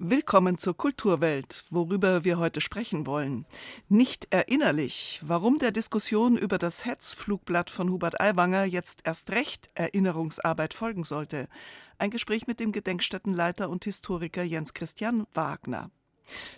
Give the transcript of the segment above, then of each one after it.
Willkommen zur Kulturwelt, worüber wir heute sprechen wollen. Nicht erinnerlich, warum der Diskussion über das Hetzflugblatt von Hubert Aiwanger jetzt erst recht Erinnerungsarbeit folgen sollte. Ein Gespräch mit dem Gedenkstättenleiter und Historiker Jens Christian Wagner.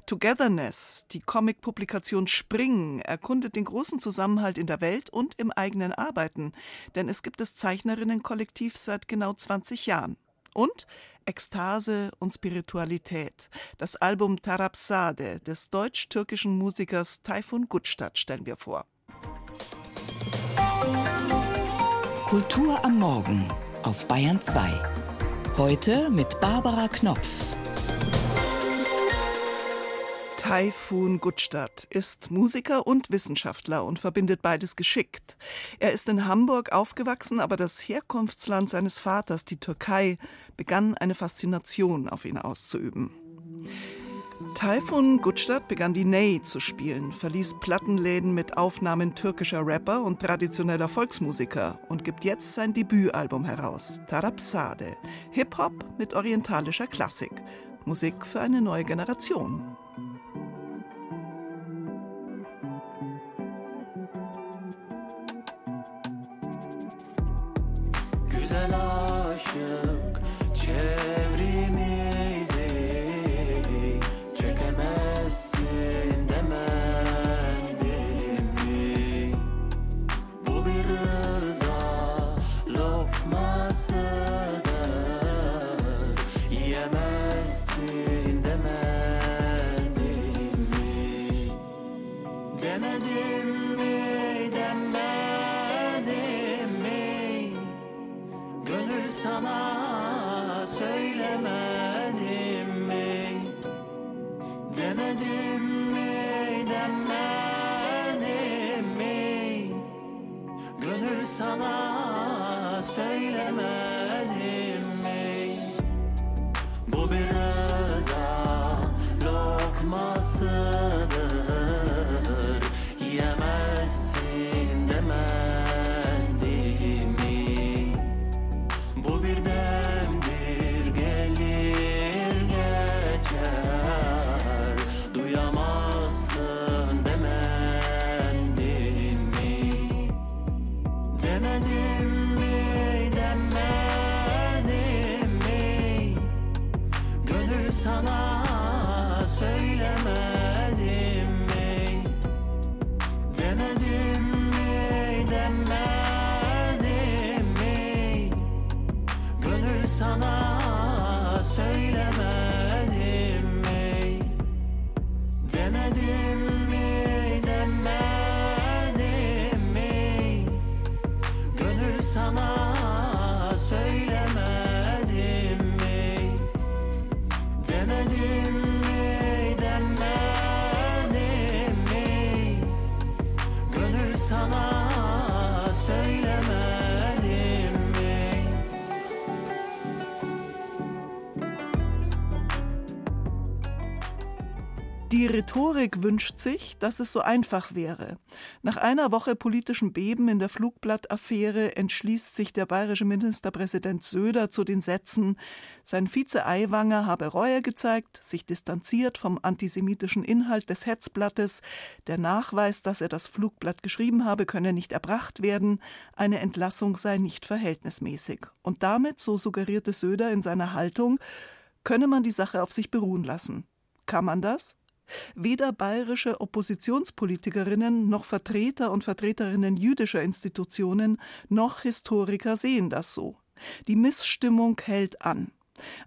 Togetherness, die Comic-Publikation Spring, erkundet den großen Zusammenhalt in der Welt und im eigenen Arbeiten, denn es gibt das Zeichnerinnenkollektiv seit genau 20 Jahren. Und Ekstase und Spiritualität. Das Album Tarabsade des deutsch-türkischen Musikers Tayfun Gutstadt stellen wir vor. Kultur am Morgen auf Bayern 2. Heute mit Barbara Knopf. Taifun Gutstadt ist Musiker und Wissenschaftler und verbindet beides geschickt. Er ist in Hamburg aufgewachsen, aber das Herkunftsland seines Vaters, die Türkei, begann eine Faszination auf ihn auszuüben. Taifun Gutstadt begann die Ney zu spielen, verließ Plattenläden mit Aufnahmen türkischer Rapper und traditioneller Volksmusiker und gibt jetzt sein Debütalbum heraus, Tarapsade, Hip-Hop mit orientalischer Klassik, Musik für eine neue Generation. demedim mi? sana. Die Rhetorik wünscht sich, dass es so einfach wäre. Nach einer Woche politischem Beben in der Flugblattaffäre entschließt sich der bayerische Ministerpräsident Söder zu den Sätzen, sein Vize Aiwanger habe Reue gezeigt, sich distanziert vom antisemitischen Inhalt des Hetzblattes, der Nachweis, dass er das Flugblatt geschrieben habe, könne nicht erbracht werden, eine Entlassung sei nicht verhältnismäßig. Und damit, so suggerierte Söder in seiner Haltung, könne man die Sache auf sich beruhen lassen. Kann man das? Weder bayerische Oppositionspolitikerinnen noch Vertreter und Vertreterinnen jüdischer Institutionen noch Historiker sehen das so. Die Missstimmung hält an.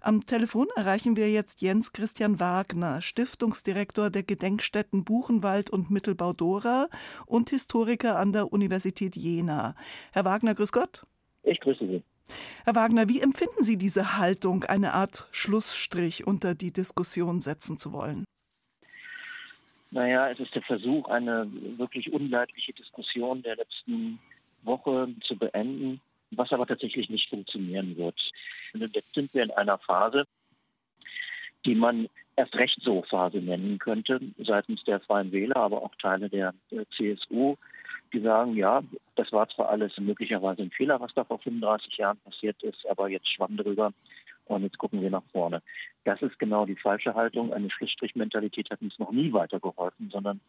Am Telefon erreichen wir jetzt Jens Christian Wagner, Stiftungsdirektor der Gedenkstätten Buchenwald und Mittelbau Dora und Historiker an der Universität Jena. Herr Wagner, grüß Gott. Ich grüße Sie. Herr Wagner, wie empfinden Sie diese Haltung, eine Art Schlussstrich unter die Diskussion setzen zu wollen? Naja, es ist der Versuch, eine wirklich unleidliche Diskussion der letzten Woche zu beenden, was aber tatsächlich nicht funktionieren wird. Jetzt sind wir in einer Phase, die man erst recht so Phase nennen könnte, seitens der Freien Wähler, aber auch Teile der, der CSU, die sagen, ja, das war zwar alles möglicherweise ein Fehler, was da vor 35 Jahren passiert ist, aber jetzt schwamm drüber und jetzt gucken wir nach vorne. Das ist genau die falsche Haltung. Eine Schlussstrichmentalität hat uns noch nie weitergeholfen, sondern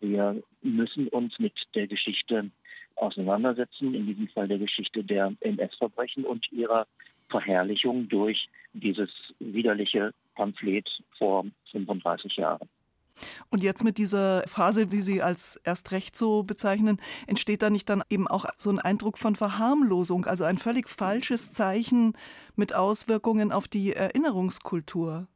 wir müssen uns mit der Geschichte auseinandersetzen, in diesem Fall der Geschichte der NS-Verbrechen und ihrer Verherrlichung durch dieses widerliche Pamphlet vor 35 Jahren. Und jetzt mit dieser Phase, die Sie als erst recht so bezeichnen, entsteht da nicht dann eben auch so ein Eindruck von Verharmlosung, also ein völlig falsches Zeichen mit Auswirkungen auf die Erinnerungskultur?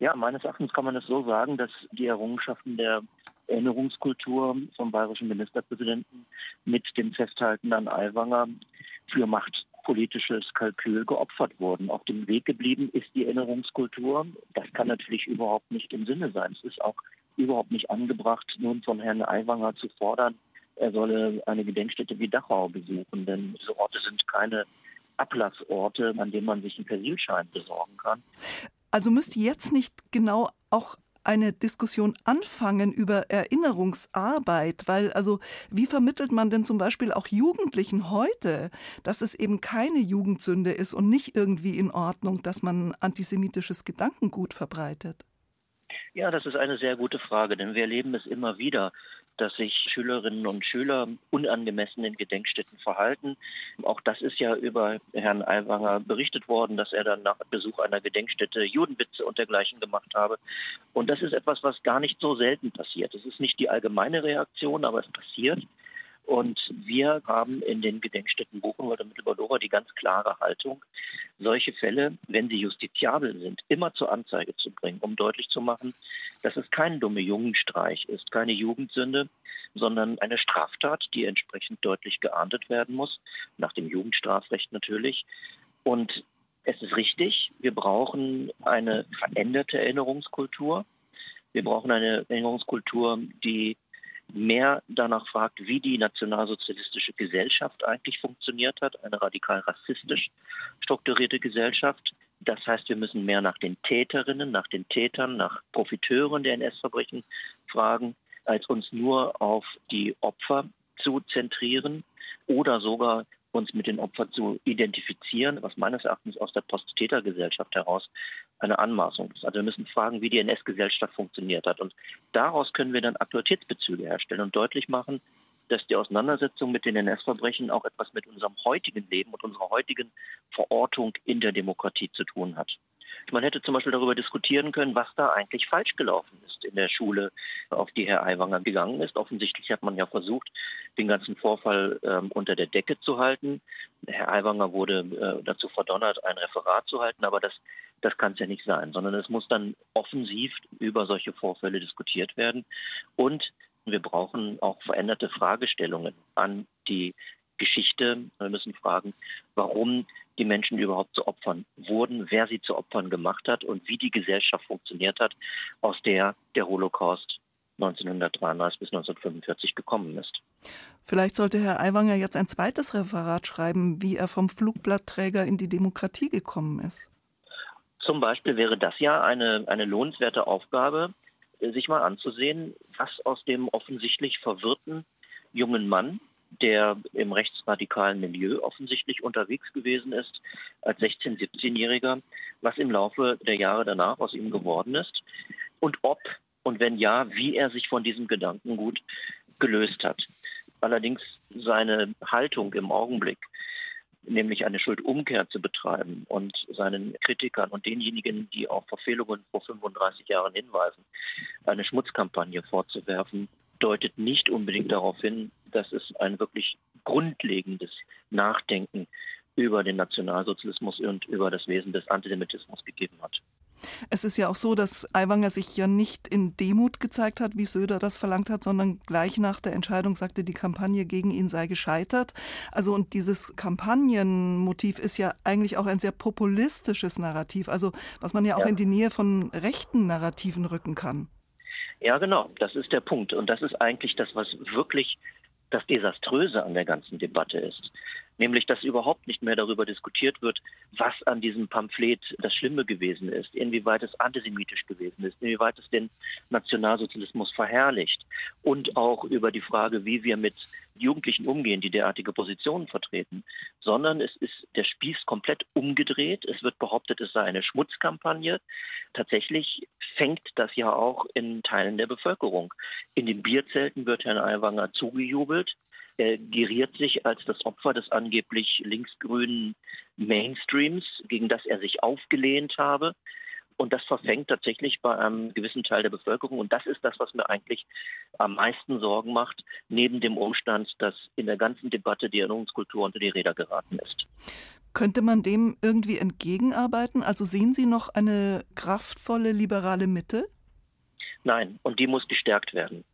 Ja, meines Erachtens kann man es so sagen, dass die Errungenschaften der Erinnerungskultur vom bayerischen Ministerpräsidenten mit dem Festhalten an Aiwanger für machtpolitisches Kalkül geopfert wurden. Auf dem Weg geblieben ist die Erinnerungskultur. Das kann natürlich überhaupt nicht im Sinne sein. Es ist auch überhaupt nicht angebracht, nun von Herrn Aiwanger zu fordern, er solle eine Gedenkstätte wie Dachau besuchen, denn diese Orte sind keine Ablassorte, an denen man sich einen Persilschein besorgen kann. Also müsste jetzt nicht genau auch eine Diskussion anfangen über Erinnerungsarbeit, weil also wie vermittelt man denn zum Beispiel auch Jugendlichen heute, dass es eben keine Jugendsünde ist und nicht irgendwie in Ordnung, dass man antisemitisches Gedankengut verbreitet? Ja, das ist eine sehr gute Frage, denn wir erleben es immer wieder, dass sich Schülerinnen und Schüler unangemessen in Gedenkstätten verhalten. Auch das ist ja über Herrn Aiwanger berichtet worden, dass er dann nach Besuch einer Gedenkstätte Judenwitze und dergleichen gemacht habe. Und das ist etwas, was gar nicht so selten passiert. Es ist nicht die allgemeine Reaktion, aber es passiert. Und wir haben in den Gedenkstätten Buchenwald und Mittelbadora die ganz klare Haltung, solche Fälle, wenn sie justiziabel sind, immer zur Anzeige zu bringen, um deutlich zu machen, dass es kein dumme Jungenstreich ist, keine Jugendsünde, sondern eine Straftat, die entsprechend deutlich geahndet werden muss, nach dem Jugendstrafrecht natürlich. Und es ist richtig, wir brauchen eine veränderte Erinnerungskultur. Wir brauchen eine Erinnerungskultur, die mehr danach fragt, wie die nationalsozialistische Gesellschaft eigentlich funktioniert hat, eine radikal rassistisch strukturierte Gesellschaft. Das heißt, wir müssen mehr nach den Täterinnen, nach den Tätern, nach Profiteuren der NS-Verbrechen fragen, als uns nur auf die Opfer zu zentrieren oder sogar uns mit den Opfern zu identifizieren, was meines Erachtens aus der Post-Täter-Gesellschaft heraus eine Anmaßung ist. Also wir müssen fragen, wie die NS-Gesellschaft funktioniert hat. Und daraus können wir dann Aktualitätsbezüge herstellen und deutlich machen, dass die Auseinandersetzung mit den NS-Verbrechen auch etwas mit unserem heutigen Leben und unserer heutigen Verortung in der Demokratie zu tun hat. Man hätte zum Beispiel darüber diskutieren können, was da eigentlich falsch gelaufen ist in der Schule, auf die Herr Aiwanger gegangen ist. Offensichtlich hat man ja versucht, den ganzen Vorfall ähm, unter der Decke zu halten. Herr Aiwanger wurde äh, dazu verdonnert, ein Referat zu halten, aber das, das kann es ja nicht sein, sondern es muss dann offensiv über solche Vorfälle diskutiert werden. Und wir brauchen auch veränderte Fragestellungen an die Geschichte. Wir müssen fragen, warum die Menschen überhaupt zu Opfern wurden, wer sie zu Opfern gemacht hat und wie die Gesellschaft funktioniert hat, aus der der Holocaust 1933 bis 1945 gekommen ist. Vielleicht sollte Herr Aiwanger jetzt ein zweites Referat schreiben, wie er vom Flugblattträger in die Demokratie gekommen ist. Zum Beispiel wäre das ja eine, eine lohnenswerte Aufgabe, sich mal anzusehen, was aus dem offensichtlich verwirrten jungen Mann der im rechtsradikalen Milieu offensichtlich unterwegs gewesen ist, als 16-, 17-Jähriger, was im Laufe der Jahre danach aus ihm geworden ist und ob und wenn ja, wie er sich von diesem Gedankengut gelöst hat. Allerdings seine Haltung im Augenblick, nämlich eine Schuldumkehr zu betreiben und seinen Kritikern und denjenigen, die auf Verfehlungen vor 35 Jahren hinweisen, eine Schmutzkampagne vorzuwerfen, deutet nicht unbedingt darauf hin, dass es ein wirklich grundlegendes Nachdenken über den Nationalsozialismus und über das Wesen des Antisemitismus gegeben hat. Es ist ja auch so, dass Aiwanger sich ja nicht in Demut gezeigt hat, wie Söder das verlangt hat, sondern gleich nach der Entscheidung sagte, die Kampagne gegen ihn sei gescheitert. Also und dieses Kampagnenmotiv ist ja eigentlich auch ein sehr populistisches Narrativ, also was man ja auch ja. in die Nähe von rechten Narrativen rücken kann. Ja, genau, das ist der Punkt. Und das ist eigentlich das, was wirklich das Desaströse an der ganzen Debatte ist. Nämlich dass überhaupt nicht mehr darüber diskutiert wird, was an diesem Pamphlet das Schlimme gewesen ist, inwieweit es antisemitisch gewesen ist, inwieweit es den Nationalsozialismus verherrlicht und auch über die Frage, wie wir mit Jugendlichen umgehen, die derartige Positionen vertreten, sondern es ist der Spieß komplett umgedreht. Es wird behauptet, es sei eine Schmutzkampagne. Tatsächlich fängt das ja auch in Teilen der Bevölkerung. In den Bierzelten wird Herrn Aiwanger zugejubelt. Er geriert sich als das Opfer des angeblich linksgrünen Mainstreams, gegen das er sich aufgelehnt habe. Und das verfängt tatsächlich bei einem gewissen Teil der Bevölkerung. Und das ist das, was mir eigentlich am meisten Sorgen macht, neben dem Umstand, dass in der ganzen Debatte die Erinnerungskultur unter die Räder geraten ist. Könnte man dem irgendwie entgegenarbeiten? Also sehen Sie noch eine kraftvolle liberale Mitte? Nein, und die muss gestärkt werden.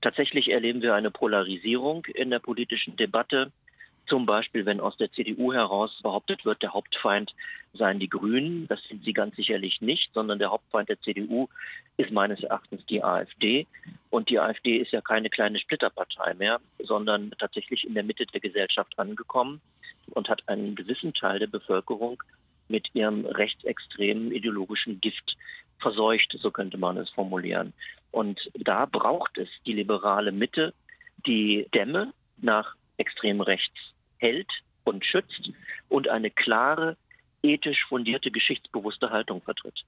Tatsächlich erleben wir eine Polarisierung in der politischen Debatte. Zum Beispiel, wenn aus der CDU heraus behauptet wird, der Hauptfeind seien die Grünen. Das sind sie ganz sicherlich nicht, sondern der Hauptfeind der CDU ist meines Erachtens die AfD. Und die AfD ist ja keine kleine Splitterpartei mehr, sondern tatsächlich in der Mitte der Gesellschaft angekommen und hat einen gewissen Teil der Bevölkerung mit ihrem rechtsextremen ideologischen Gift verseucht, so könnte man es formulieren. Und da braucht es die liberale Mitte, die Dämme nach extrem rechts hält und schützt und eine klare, ethisch fundierte, geschichtsbewusste Haltung vertritt.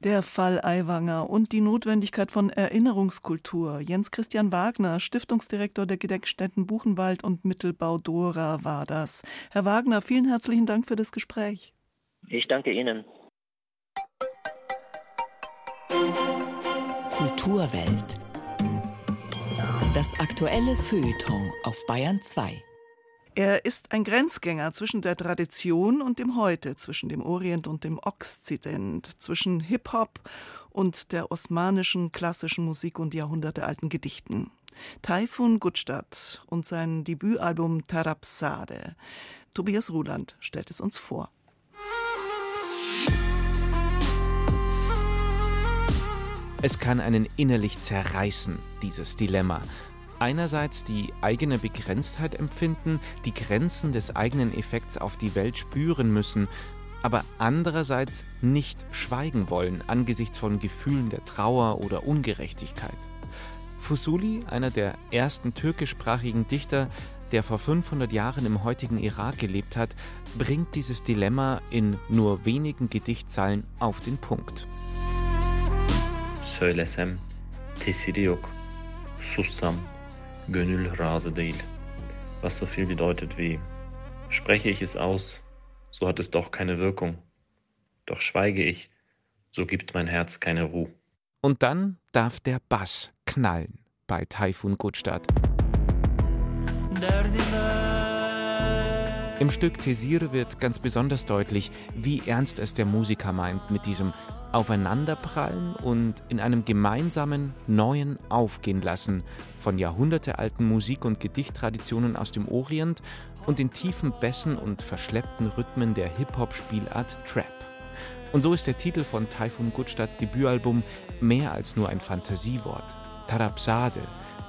Der Fall Aiwanger und die Notwendigkeit von Erinnerungskultur. Jens Christian Wagner, Stiftungsdirektor der Gedenkstätten Buchenwald und Mittelbau Dora war das. Herr Wagner, vielen herzlichen Dank für das Gespräch. Ich danke Ihnen. Kulturwelt. Das aktuelle Feuilleton auf Bayern 2. Er ist ein Grenzgänger zwischen der Tradition und dem Heute, zwischen dem Orient und dem Okzident, zwischen Hip-Hop und der osmanischen klassischen Musik und jahrhundertealten Gedichten. Taifun Gutstadt und sein Debütalbum Tarabsade. Tobias Ruland stellt es uns vor. Es kann einen innerlich zerreißen, dieses Dilemma. Einerseits die eigene Begrenztheit empfinden, die Grenzen des eigenen Effekts auf die Welt spüren müssen, aber andererseits nicht schweigen wollen angesichts von Gefühlen der Trauer oder Ungerechtigkeit. Fusuli, einer der ersten türkischsprachigen Dichter, der vor 500 Jahren im heutigen Irak gelebt hat, bringt dieses Dilemma in nur wenigen Gedichtzeilen auf den Punkt söylesem tesiri yok. Sussam gönül razı değil. Was so viel bedeutet wie spreche ich es aus, so hat es doch keine Wirkung. Doch schweige ich, so gibt mein Herz keine Ruhe. Und dann darf der Bass knallen bei Taifun Gutstadt. Im Stück Tesir wird ganz besonders deutlich, wie ernst es der Musiker meint mit diesem Aufeinanderprallen und in einem gemeinsamen neuen Aufgehen lassen von jahrhundertealten Musik- und Gedichttraditionen aus dem Orient und den tiefen Bässen und verschleppten Rhythmen der Hip-Hop-Spielart Trap. Und so ist der Titel von Taifun Gutstadts Debütalbum mehr als nur ein Fantasiewort. Tarabsade.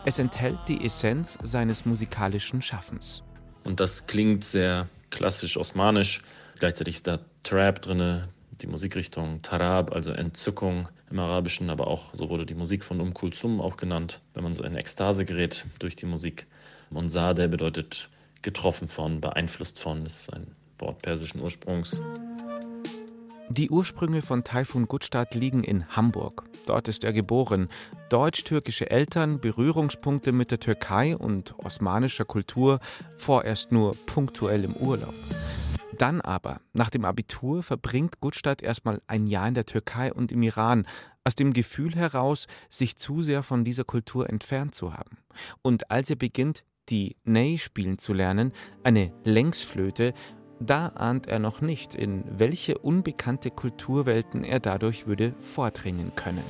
Es enthält die Essenz seines musikalischen Schaffens. Und das klingt sehr klassisch osmanisch. Gleichzeitig ist da Trap drin, die Musikrichtung Tarab, also Entzückung im Arabischen, aber auch, so wurde die Musik von Um Kulsum auch genannt, wenn man so in Ekstase gerät durch die Musik. Und Sadeh bedeutet getroffen von, beeinflusst von, das ist ein Wort persischen Ursprungs. Die Ursprünge von Taifun Gutstadt liegen in Hamburg. Dort ist er geboren. Deutsch-türkische Eltern, Berührungspunkte mit der Türkei und osmanischer Kultur, vorerst nur punktuell im Urlaub. Dann aber, nach dem Abitur, verbringt Gutstadt erstmal ein Jahr in der Türkei und im Iran, aus dem Gefühl heraus, sich zu sehr von dieser Kultur entfernt zu haben. Und als er beginnt, die Ney spielen zu lernen, eine Längsflöte, da ahnt er noch nicht, in welche unbekannte Kulturwelten er dadurch würde vordringen können.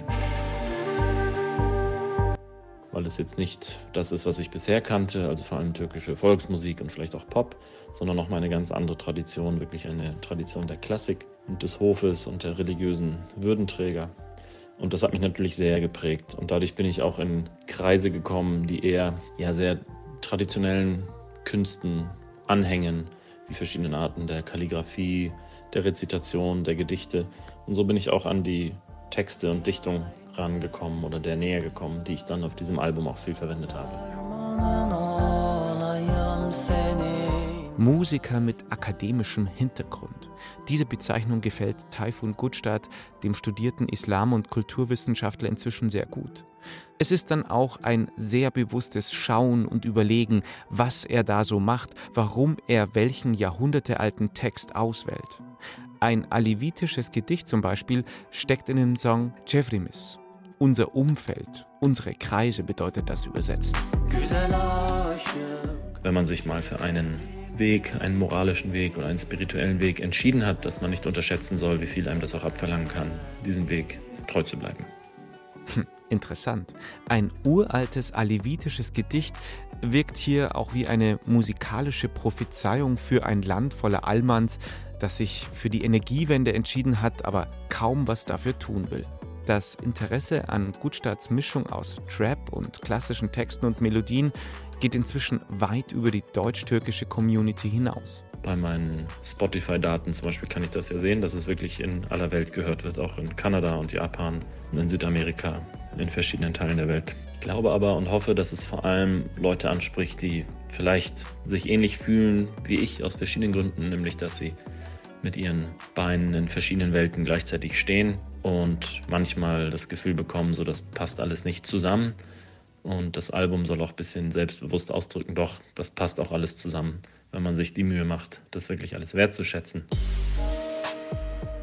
Weil es jetzt nicht das ist, was ich bisher kannte, also vor allem türkische Volksmusik und vielleicht auch Pop, sondern nochmal eine ganz andere Tradition, wirklich eine Tradition der Klassik und des Hofes und der religiösen Würdenträger. Und das hat mich natürlich sehr geprägt. Und dadurch bin ich auch in Kreise gekommen, die eher ja, sehr traditionellen Künsten Anhängen, wie verschiedene Arten der Kalligraphie, der Rezitation, der Gedichte. Und so bin ich auch an die Texte und Dichtung rangekommen oder der näher gekommen, die ich dann auf diesem Album auch viel verwendet habe. Musiker mit akademischem Hintergrund. Diese Bezeichnung gefällt Taifun Gutstadt, dem studierten Islam- und Kulturwissenschaftler, inzwischen sehr gut. Es ist dann auch ein sehr bewusstes Schauen und Überlegen, was er da so macht, warum er welchen jahrhundertealten Text auswählt. Ein alivitisches Gedicht zum Beispiel steckt in dem Song Cevrimis. Unser Umfeld, unsere Kreise bedeutet das übersetzt. Wenn man sich mal für einen Weg, einen moralischen Weg oder einen spirituellen Weg entschieden hat, dass man nicht unterschätzen soll, wie viel einem das auch abverlangen kann, diesen Weg treu zu bleiben. Hm, interessant. Ein uraltes alevitisches Gedicht wirkt hier auch wie eine musikalische Prophezeiung für ein Land voller Allmanns, das sich für die Energiewende entschieden hat, aber kaum was dafür tun will. Das Interesse an Gutstadts Mischung aus Trap und klassischen Texten und Melodien geht inzwischen weit über die deutsch-türkische Community hinaus. Bei meinen Spotify-Daten zum Beispiel kann ich das ja sehen, dass es wirklich in aller Welt gehört wird, auch in Kanada und Japan und in Südamerika, in verschiedenen Teilen der Welt. Ich glaube aber und hoffe, dass es vor allem Leute anspricht, die vielleicht sich ähnlich fühlen wie ich aus verschiedenen Gründen, nämlich dass sie mit ihren Beinen in verschiedenen Welten gleichzeitig stehen und manchmal das Gefühl bekommen, so das passt alles nicht zusammen. Und das Album soll auch ein bisschen selbstbewusst ausdrücken, doch, das passt auch alles zusammen, wenn man sich die Mühe macht, das wirklich alles wertzuschätzen.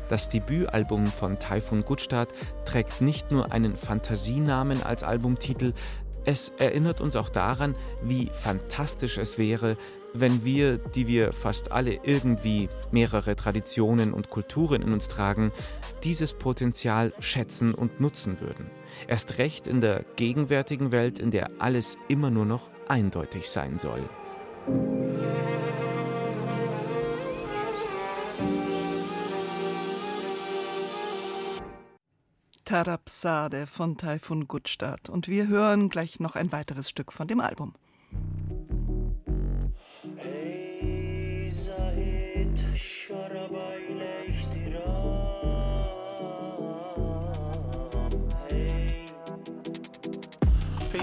Das Debütalbum von Taifun Gutstadt trägt nicht nur einen Fantasienamen als Albumtitel, es erinnert uns auch daran, wie fantastisch es wäre, wenn wir, die wir fast alle irgendwie mehrere Traditionen und Kulturen in uns tragen, dieses Potenzial schätzen und nutzen würden. Erst recht in der gegenwärtigen Welt, in der alles immer nur noch eindeutig sein soll. Tarapsade von Taifun Gutstadt. Und wir hören gleich noch ein weiteres Stück von dem Album. Ey zahit şarabayla ihtiram. Ey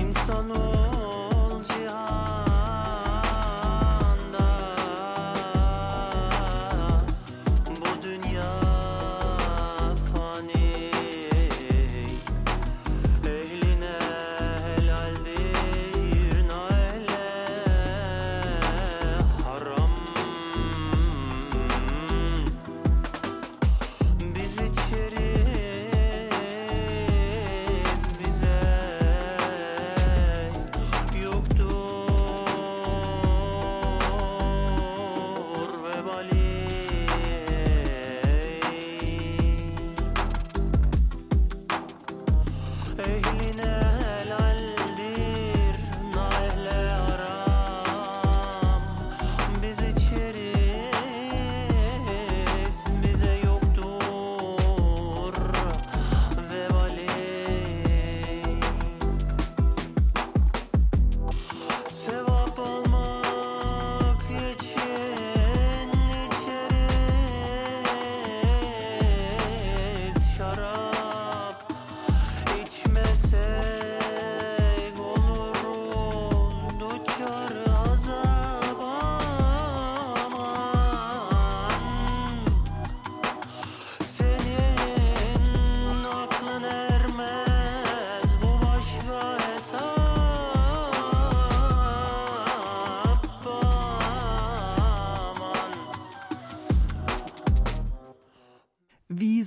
insanoğlu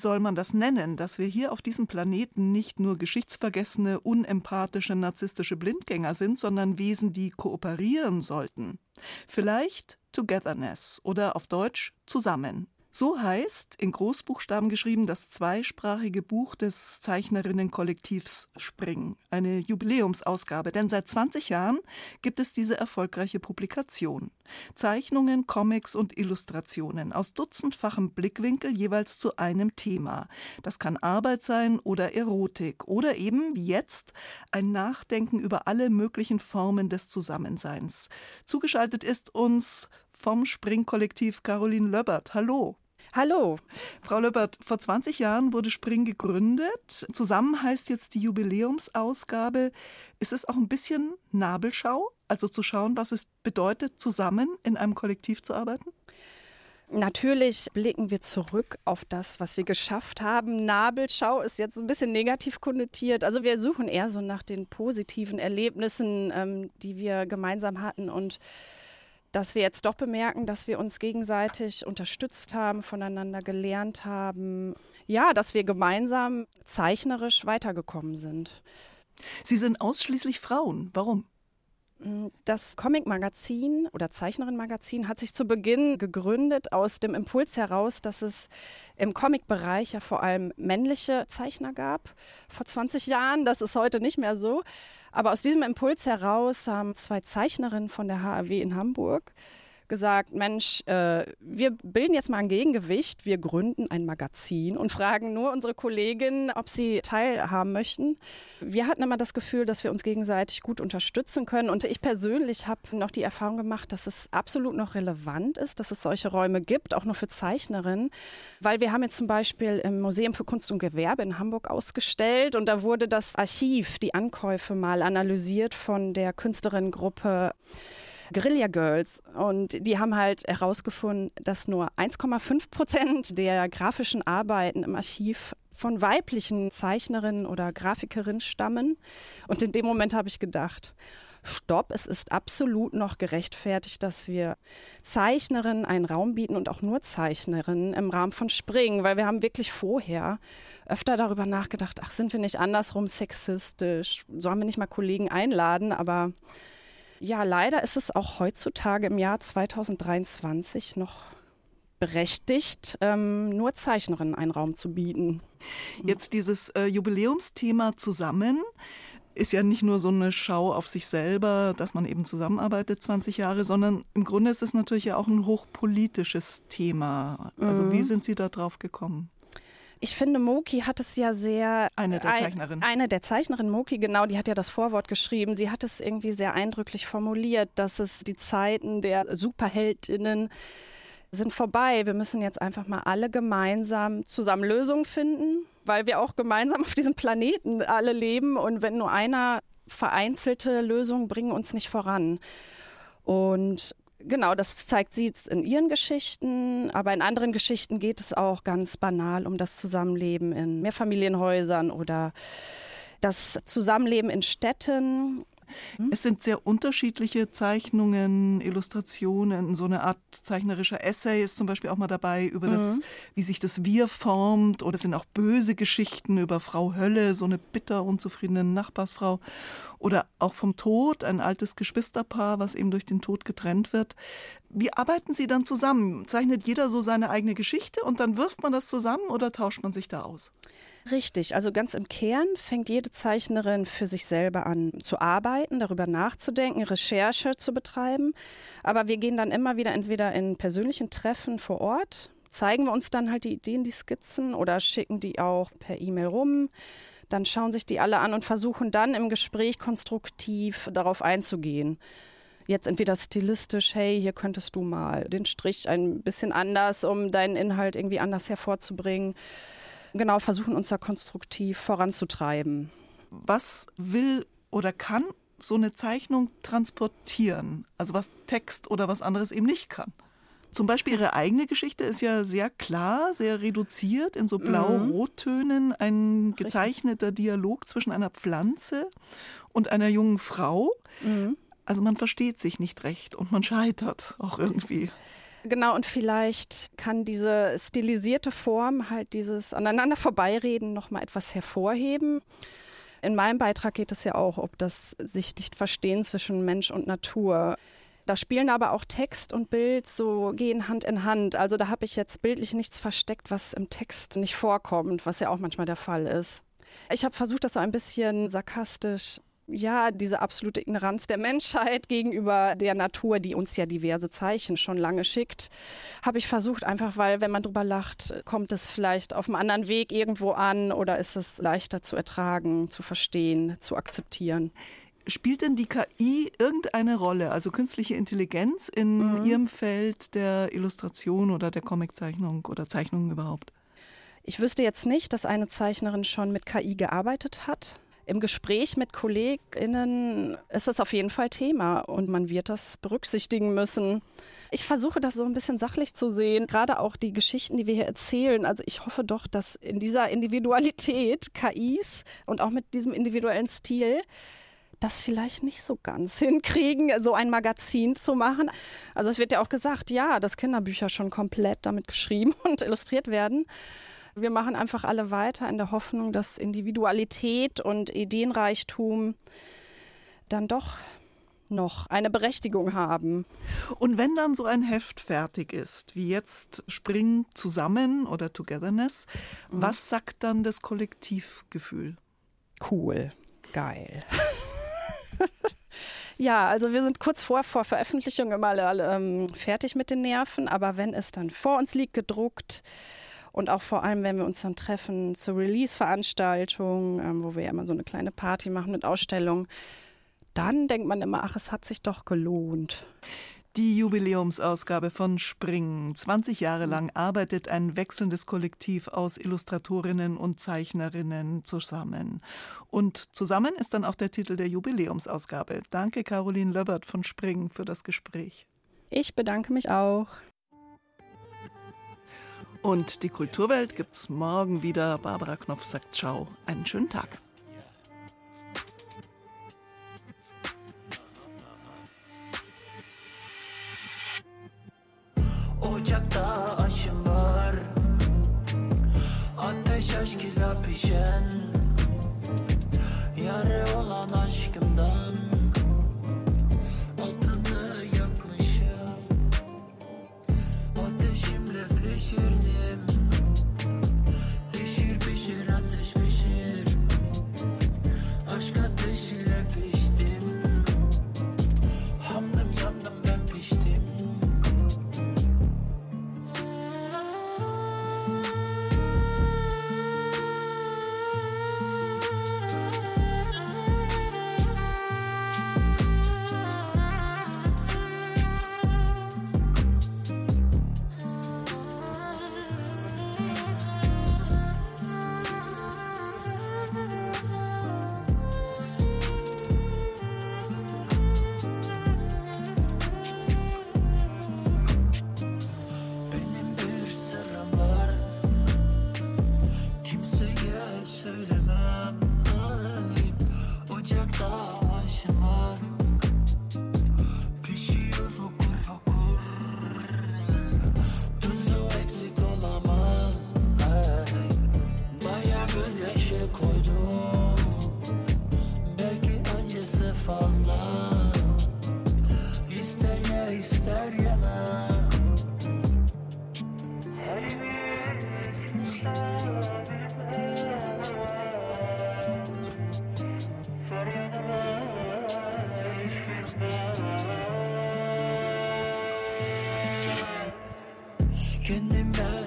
soll man das nennen, dass wir hier auf diesem Planeten nicht nur geschichtsvergessene, unempathische, narzisstische Blindgänger sind, sondern Wesen, die kooperieren sollten? Vielleicht Togetherness oder auf Deutsch zusammen. So heißt in Großbuchstaben geschrieben das zweisprachige Buch des Zeichnerinnenkollektivs Spring, eine Jubiläumsausgabe, denn seit 20 Jahren gibt es diese erfolgreiche Publikation. Zeichnungen, Comics und Illustrationen aus dutzendfachem Blickwinkel jeweils zu einem Thema. Das kann Arbeit sein oder Erotik oder eben, wie jetzt, ein Nachdenken über alle möglichen Formen des Zusammenseins. Zugeschaltet ist uns vom Spring-Kollektiv Caroline Löbbert. Hallo. Hallo. Frau Löbbert, vor 20 Jahren wurde Spring gegründet. Zusammen heißt jetzt die Jubiläumsausgabe. Ist es auch ein bisschen Nabelschau? Also zu schauen, was es bedeutet, zusammen in einem Kollektiv zu arbeiten? Natürlich blicken wir zurück auf das, was wir geschafft haben. Nabelschau ist jetzt ein bisschen negativ konnotiert. Also wir suchen eher so nach den positiven Erlebnissen, ähm, die wir gemeinsam hatten und dass wir jetzt doch bemerken, dass wir uns gegenseitig unterstützt haben, voneinander gelernt haben. Ja, dass wir gemeinsam zeichnerisch weitergekommen sind. Sie sind ausschließlich Frauen. Warum? Das Comic-Magazin oder Zeichnerin-Magazin hat sich zu Beginn gegründet aus dem Impuls heraus, dass es im Comic-Bereich ja vor allem männliche Zeichner gab. Vor 20 Jahren, das ist heute nicht mehr so. Aber aus diesem Impuls heraus haben zwei Zeichnerinnen von der HAW in Hamburg gesagt, Mensch, äh, wir bilden jetzt mal ein Gegengewicht, wir gründen ein Magazin und fragen nur unsere Kolleginnen, ob sie teilhaben möchten. Wir hatten immer das Gefühl, dass wir uns gegenseitig gut unterstützen können. Und ich persönlich habe noch die Erfahrung gemacht, dass es absolut noch relevant ist, dass es solche Räume gibt, auch nur für Zeichnerinnen, weil wir haben jetzt zum Beispiel im Museum für Kunst und Gewerbe in Hamburg ausgestellt und da wurde das Archiv, die Ankäufe mal analysiert von der Künstlerinnengruppe Guerilla Girls. Und die haben halt herausgefunden, dass nur 1,5 Prozent der grafischen Arbeiten im Archiv von weiblichen Zeichnerinnen oder Grafikerinnen stammen. Und in dem Moment habe ich gedacht, Stopp, es ist absolut noch gerechtfertigt, dass wir Zeichnerinnen einen Raum bieten und auch nur Zeichnerinnen im Rahmen von Springen, weil wir haben wirklich vorher öfter darüber nachgedacht, ach, sind wir nicht andersrum sexistisch? Sollen wir nicht mal Kollegen einladen? Aber ja, leider ist es auch heutzutage im Jahr 2023 noch berechtigt, ähm, nur Zeichnerinnen einen Raum zu bieten. Jetzt dieses äh, Jubiläumsthema zusammen ist ja nicht nur so eine Schau auf sich selber, dass man eben zusammenarbeitet 20 Jahre, sondern im Grunde ist es natürlich ja auch ein hochpolitisches Thema. Also mhm. wie sind Sie da drauf gekommen? Ich finde, Moki hat es ja sehr. Eine der Zeichnerinnen. Eine der Zeichnerinnen, Moki, genau, die hat ja das Vorwort geschrieben. Sie hat es irgendwie sehr eindrücklich formuliert, dass es die Zeiten der Superheldinnen sind vorbei. Wir müssen jetzt einfach mal alle gemeinsam zusammen Lösungen finden, weil wir auch gemeinsam auf diesem Planeten alle leben und wenn nur einer vereinzelte Lösungen bringen uns nicht voran. Und Genau, das zeigt sie in ihren Geschichten, aber in anderen Geschichten geht es auch ganz banal um das Zusammenleben in Mehrfamilienhäusern oder das Zusammenleben in Städten hm? Es sind sehr unterschiedliche Zeichnungen, Illustrationen, so eine Art zeichnerischer Essay ist zum Beispiel auch mal dabei über das, mhm. wie sich das Wir formt. Oder es sind auch böse Geschichten über Frau Hölle, so eine bitter unzufriedene Nachbarsfrau. Oder auch vom Tod, ein altes Geschwisterpaar, was eben durch den Tod getrennt wird. Wie arbeiten Sie dann zusammen? Zeichnet jeder so seine eigene Geschichte und dann wirft man das zusammen oder tauscht man sich da aus? Richtig, also ganz im Kern fängt jede Zeichnerin für sich selber an zu arbeiten, darüber nachzudenken, Recherche zu betreiben. Aber wir gehen dann immer wieder entweder in persönlichen Treffen vor Ort, zeigen wir uns dann halt die Ideen, die Skizzen oder schicken die auch per E-Mail rum. Dann schauen sich die alle an und versuchen dann im Gespräch konstruktiv darauf einzugehen jetzt entweder stilistisch, hey, hier könntest du mal den Strich ein bisschen anders, um deinen Inhalt irgendwie anders hervorzubringen genau versuchen, uns da konstruktiv voranzutreiben. Was will oder kann so eine Zeichnung transportieren? Also was Text oder was anderes eben nicht kann? Zum Beispiel ihre eigene Geschichte ist ja sehr klar, sehr reduziert in so mhm. blau-rottönen. Ein gezeichneter Dialog zwischen einer Pflanze und einer jungen Frau. Mhm. Also man versteht sich nicht recht und man scheitert auch irgendwie. Genau, und vielleicht kann diese stilisierte Form halt dieses aneinander vorbeireden nochmal etwas hervorheben. In meinem Beitrag geht es ja auch um das sich nicht verstehen zwischen Mensch und Natur. Da spielen aber auch Text und Bild so gehen Hand in Hand. Also da habe ich jetzt bildlich nichts versteckt, was im Text nicht vorkommt, was ja auch manchmal der Fall ist. Ich habe versucht, das so ein bisschen sarkastisch ja, diese absolute Ignoranz der Menschheit gegenüber der Natur, die uns ja diverse Zeichen schon lange schickt, habe ich versucht, einfach weil, wenn man drüber lacht, kommt es vielleicht auf einem anderen Weg irgendwo an oder ist es leichter zu ertragen, zu verstehen, zu akzeptieren. Spielt denn die KI irgendeine Rolle, also künstliche Intelligenz in mhm. Ihrem Feld der Illustration oder der Comiczeichnung oder Zeichnungen überhaupt? Ich wüsste jetzt nicht, dass eine Zeichnerin schon mit KI gearbeitet hat. Im Gespräch mit KollegInnen ist das auf jeden Fall Thema und man wird das berücksichtigen müssen. Ich versuche das so ein bisschen sachlich zu sehen, gerade auch die Geschichten, die wir hier erzählen. Also ich hoffe doch, dass in dieser Individualität KIs und auch mit diesem individuellen Stil das vielleicht nicht so ganz hinkriegen, so ein Magazin zu machen. Also es wird ja auch gesagt, ja, dass Kinderbücher schon komplett damit geschrieben und illustriert werden. Wir machen einfach alle weiter in der Hoffnung, dass Individualität und Ideenreichtum dann doch noch eine Berechtigung haben. Und wenn dann so ein Heft fertig ist, wie jetzt Spring zusammen oder Togetherness, mhm. was sagt dann das Kollektivgefühl? Cool, geil. Ja, also wir sind kurz vor, vor Veröffentlichung immer alle, ähm, fertig mit den Nerven, aber wenn es dann vor uns liegt, gedruckt und auch vor allem, wenn wir uns dann treffen zur Release-Veranstaltung, ähm, wo wir ja immer so eine kleine Party machen mit Ausstellungen, dann denkt man immer, ach, es hat sich doch gelohnt. Die Jubiläumsausgabe von Springen. 20 Jahre lang arbeitet ein wechselndes Kollektiv aus Illustratorinnen und Zeichnerinnen zusammen. Und zusammen ist dann auch der Titel der Jubiläumsausgabe. Danke, Caroline Löbert von Springen, für das Gespräch. Ich bedanke mich auch. Und die Kulturwelt gibt's morgen wieder. Barbara Knopf sagt Ciao. Einen schönen Tag. 그는 말